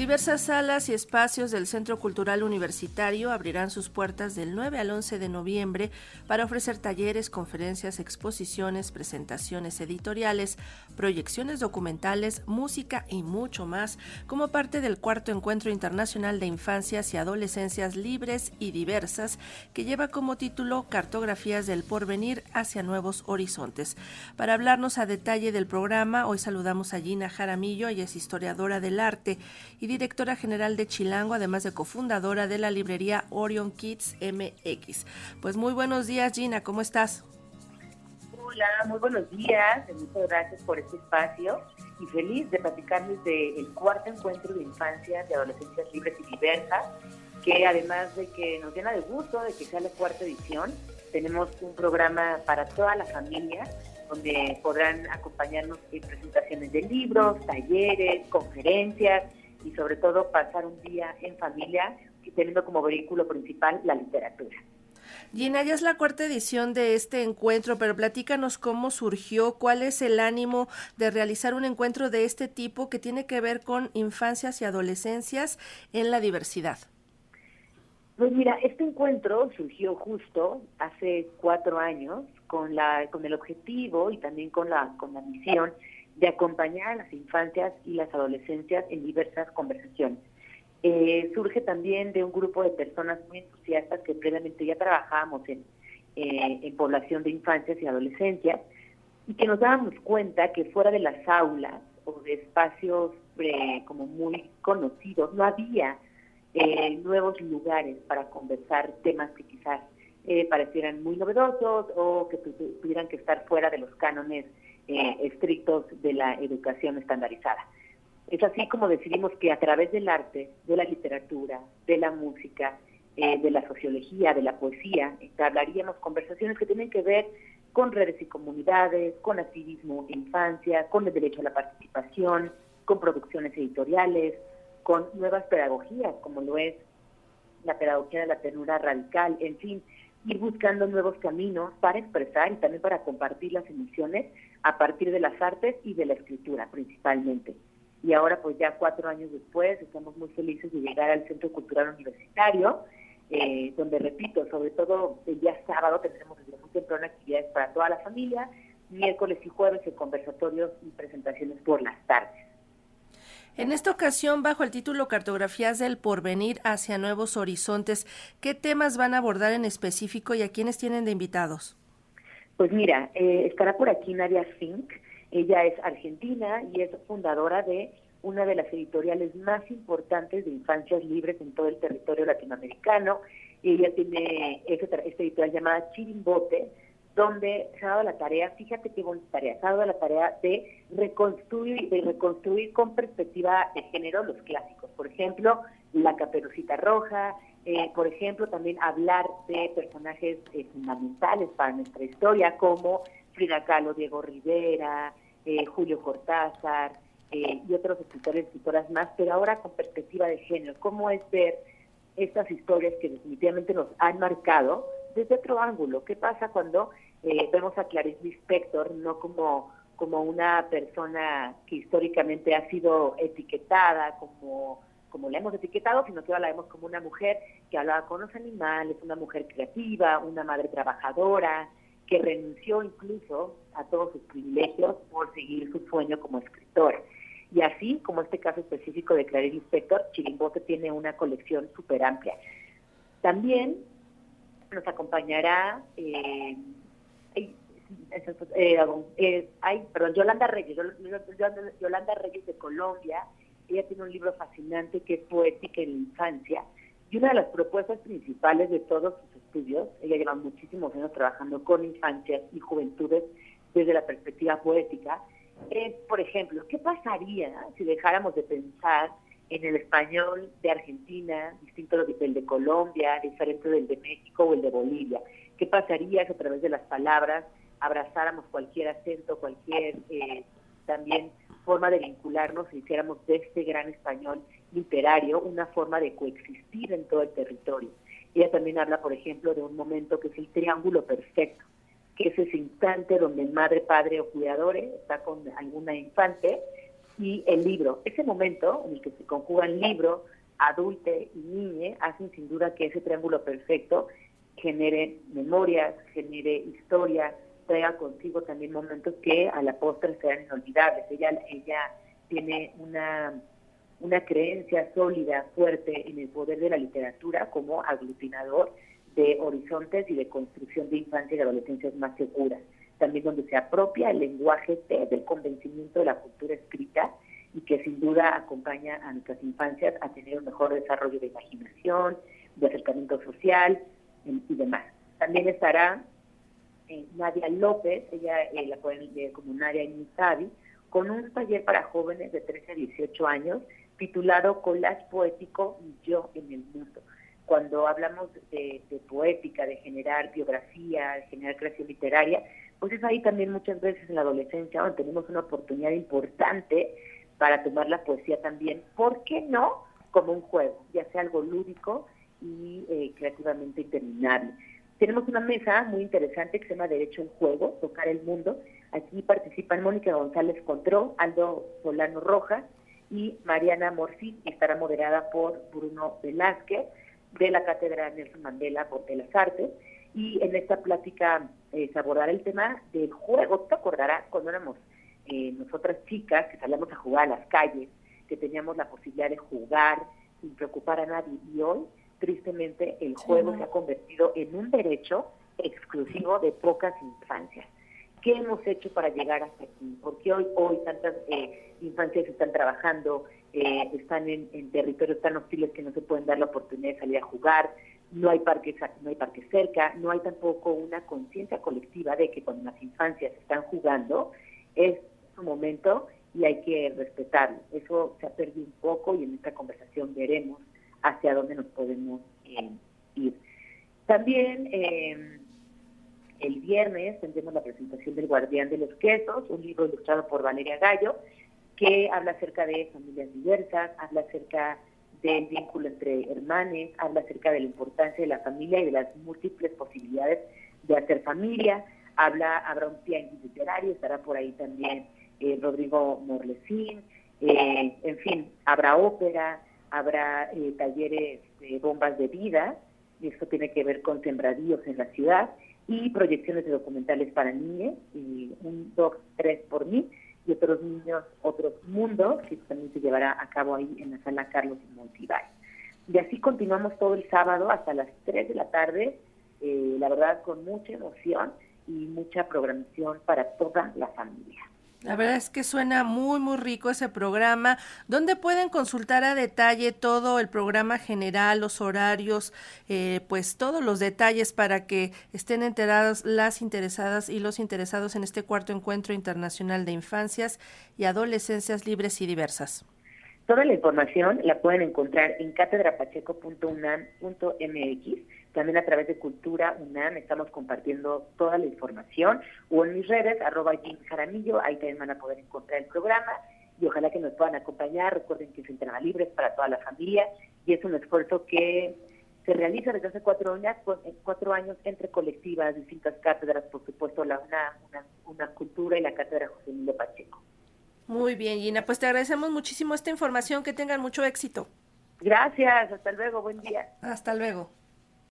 Diversas salas y espacios del Centro Cultural Universitario abrirán sus puertas del 9 al 11 de noviembre para ofrecer talleres, conferencias, exposiciones, presentaciones editoriales, proyecciones documentales, música y mucho más, como parte del cuarto Encuentro Internacional de Infancias y Adolescencias Libres y Diversas, que lleva como título Cartografías del Porvenir hacia Nuevos Horizontes. Para hablarnos a detalle del programa, hoy saludamos a Gina Jaramillo, ella es historiadora del arte y directora general de Chilango, además de cofundadora de la librería Orion Kids MX. Pues muy buenos días, Gina, ¿cómo estás? Hola, muy buenos días, muchas gracias por este espacio y feliz de platicarles del cuarto encuentro de infancias y adolescencias libres y diversas, que además de que nos llena de gusto de que sea la cuarta edición, tenemos un programa para toda la familia donde podrán acompañarnos en presentaciones de libros, talleres, conferencias y sobre todo pasar un día en familia teniendo como vehículo principal la literatura. Gina, ya es la cuarta edición de este encuentro, pero platícanos cómo surgió, cuál es el ánimo de realizar un encuentro de este tipo que tiene que ver con infancias y adolescencias en la diversidad. Pues mira, este encuentro surgió justo hace cuatro años con la con el objetivo y también con la con la misión de acompañar a las infancias y las adolescencias en diversas conversaciones. Eh, surge también de un grupo de personas muy entusiastas que previamente ya trabajábamos en, eh, población de infancias y adolescencias y que nos dábamos cuenta que fuera de las aulas o de espacios eh, como muy conocidos no había nuevos lugares para conversar temas que quizás parecieran muy novedosos o que tuvieran que estar fuera de los cánones eh, estrictos de la educación estandarizada. Es así como decidimos que a través del arte, de la literatura, de la música, eh, de la sociología, de la poesía, hablaríamos conversaciones que tienen que ver con redes y comunidades, con activismo de infancia, con el derecho a la participación, con producciones editoriales, con nuevas pedagogías, como lo es la pedagogía de la ternura radical, en fin, ir buscando nuevos caminos para expresar y también para compartir las emociones a partir de las artes y de la escritura principalmente. Y ahora pues ya cuatro años después estamos muy felices de llegar al Centro Cultural Universitario, eh, donde repito, sobre todo el día sábado tendremos desde muy temprano actividades para toda la familia, miércoles y jueves en conversatorios y presentaciones por las tardes. En esta ocasión, bajo el título Cartografías del Porvenir hacia Nuevos Horizontes, ¿qué temas van a abordar en específico y a quiénes tienen de invitados? Pues mira, eh, estará por aquí Nadia Fink. Ella es argentina y es fundadora de una de las editoriales más importantes de infancias libres en todo el territorio latinoamericano. Ella tiene esta, editorial llamada Chirimbote, donde se ha dado la tarea, fíjate qué bonita tarea, se ha dado la tarea de reconstruir, de reconstruir con perspectiva de género los clásicos. Por ejemplo, la caperucita roja, eh, por ejemplo, también hablar de personajes eh, fundamentales para nuestra historia, como Frida Kahlo, Diego Rivera, eh, Julio Cortázar y otros escritores y escritoras más, pero ahora con perspectiva de género. ¿Cómo es ver estas historias que definitivamente nos han marcado desde otro ángulo? ¿Qué pasa cuando vemos a Clarice Lispector no como como una persona que históricamente ha sido etiquetada como como la hemos etiquetado, sino que ahora la vemos como una mujer que hablaba con los animales, una mujer creativa, una madre trabajadora, que renunció incluso a todos sus privilegios por seguir su sueño como escritora. Y así, como este caso específico de Clarice Inspector, Chirimbote tiene una colección súper amplia. También nos acompañará eh, eh, eh, perdón, Yolanda Reyes, Yolanda Reyes de Colombia, ella tiene un libro fascinante que es Poética en la Infancia. Y una de las propuestas principales de todos sus estudios, ella lleva muchísimos años trabajando con infancias y juventudes desde la perspectiva poética, es, por ejemplo, ¿qué pasaría si dejáramos de pensar en el español de Argentina, distinto del de Colombia, diferente del de México o el de Bolivia? ¿Qué pasaría si a través de las palabras abrazáramos cualquier acento, cualquier eh, también forma de vincularnos y hiciéramos de este gran español literario una forma de coexistir en todo el territorio. Ella también habla, por ejemplo, de un momento que es el triángulo perfecto, que es ese instante donde el madre, padre o cuidador está con alguna infante y el libro. Ese momento en el que se conjugan libro, adulte y niñe hacen sin duda que ese triángulo perfecto genere memorias, genere historia, traiga consigo también momentos que a la postre sean inolvidables. Ella, ella tiene una, una creencia sólida, fuerte en el poder de la literatura como aglutinador de horizontes y de construcción de infancia y adolescencias más seguras. También donde se apropia el lenguaje del convencimiento de la cultura escrita y que sin duda acompaña a nuestras infancias a tener un mejor desarrollo de imaginación, de acercamiento social y demás. También estará eh, Nadia López, ella eh, la pueden leer como Nadia Inizabi, con un taller para jóvenes de 13 a 18 años titulado Collage Poético y Yo en el Mundo. Cuando hablamos de, poética, de generar biografía, de generar creación literaria, pues es ahí también muchas veces en la adolescencia donde tenemos una oportunidad importante para tomar la poesía también, ¿por qué no? Como un juego, ya sea algo lúdico y eh, creativamente interminable. Tenemos una mesa muy interesante que se llama Derecho en Juego, Tocar el Mundo. Aquí participan Mónica González Contró, Aldo Solano Rojas y Mariana Morsi, que estará moderada por Bruno Velázquez de la Cátedra Nelson Mandela de las Artes. Y en esta plática eh, se abordará el tema del juego. ¿Te acordarás cuando éramos eh, nosotras chicas que salíamos a jugar a las calles, que teníamos la posibilidad de jugar sin preocupar a nadie? Y hoy tristemente el juego se ha convertido en un derecho exclusivo de pocas infancias. ¿Qué hemos hecho para llegar hasta aquí? Porque hoy, hoy tantas eh, infancias están trabajando, eh, están en, territorios tan hostiles que no se pueden dar la oportunidad de salir a jugar, no hay parques, no hay parques cerca, no hay tampoco una conciencia colectiva de que cuando las infancias están jugando es su momento y hay que respetarlo. Eso se ha perdido un poco y en esta conversación veremos hacia dónde nos podemos eh, ir. También eh, el viernes tendremos la presentación del Guardián de los Quesos, un libro ilustrado por Valeria Gallo, que habla acerca de familias diversas, habla acerca del vínculo entre hermanos, habla acerca de la importancia de la familia y de las múltiples posibilidades de hacer familia, habla, habrá un tianguis literario, estará por ahí también eh, Rodrigo Morlesín, en fin, habrá ópera, habrá eh, talleres de bombas de vida, y esto tiene que ver con sembradíos en la ciudad, y proyecciones de documentales para niños, y un dos, tres por mí, y otros niños, otros mundos, que también se llevará a cabo ahí en la sala Carlos Montibay. Y así continuamos todo el sábado hasta las 3 de la tarde, eh, la verdad con mucha emoción y mucha programación para toda la familia. La verdad es que suena muy, muy rico ese programa. ¿Dónde pueden consultar a detalle todo el programa general, los horarios, eh, pues todos los detalles para que estén enteradas las interesadas y los interesados en este cuarto encuentro internacional de infancias y adolescencias libres y diversas? Toda la información la pueden encontrar en catedrapacheco.unam.mx también a través de Cultura UNAM estamos compartiendo toda la información o en mis redes, arroba Jaramillo, ahí también van a poder encontrar el programa y ojalá que nos puedan acompañar. Recuerden que es entrada libre para toda la familia y es un esfuerzo que se realiza desde hace cuatro años, eh, cuatro años entre colectivas, distintas cátedras, por supuesto la UNAM, una, una cultura y la cátedra José Emilio Pacheco. Muy bien, Gina, pues te agradecemos muchísimo esta información, que tengan mucho éxito. Gracias, hasta luego, buen día. Hasta luego.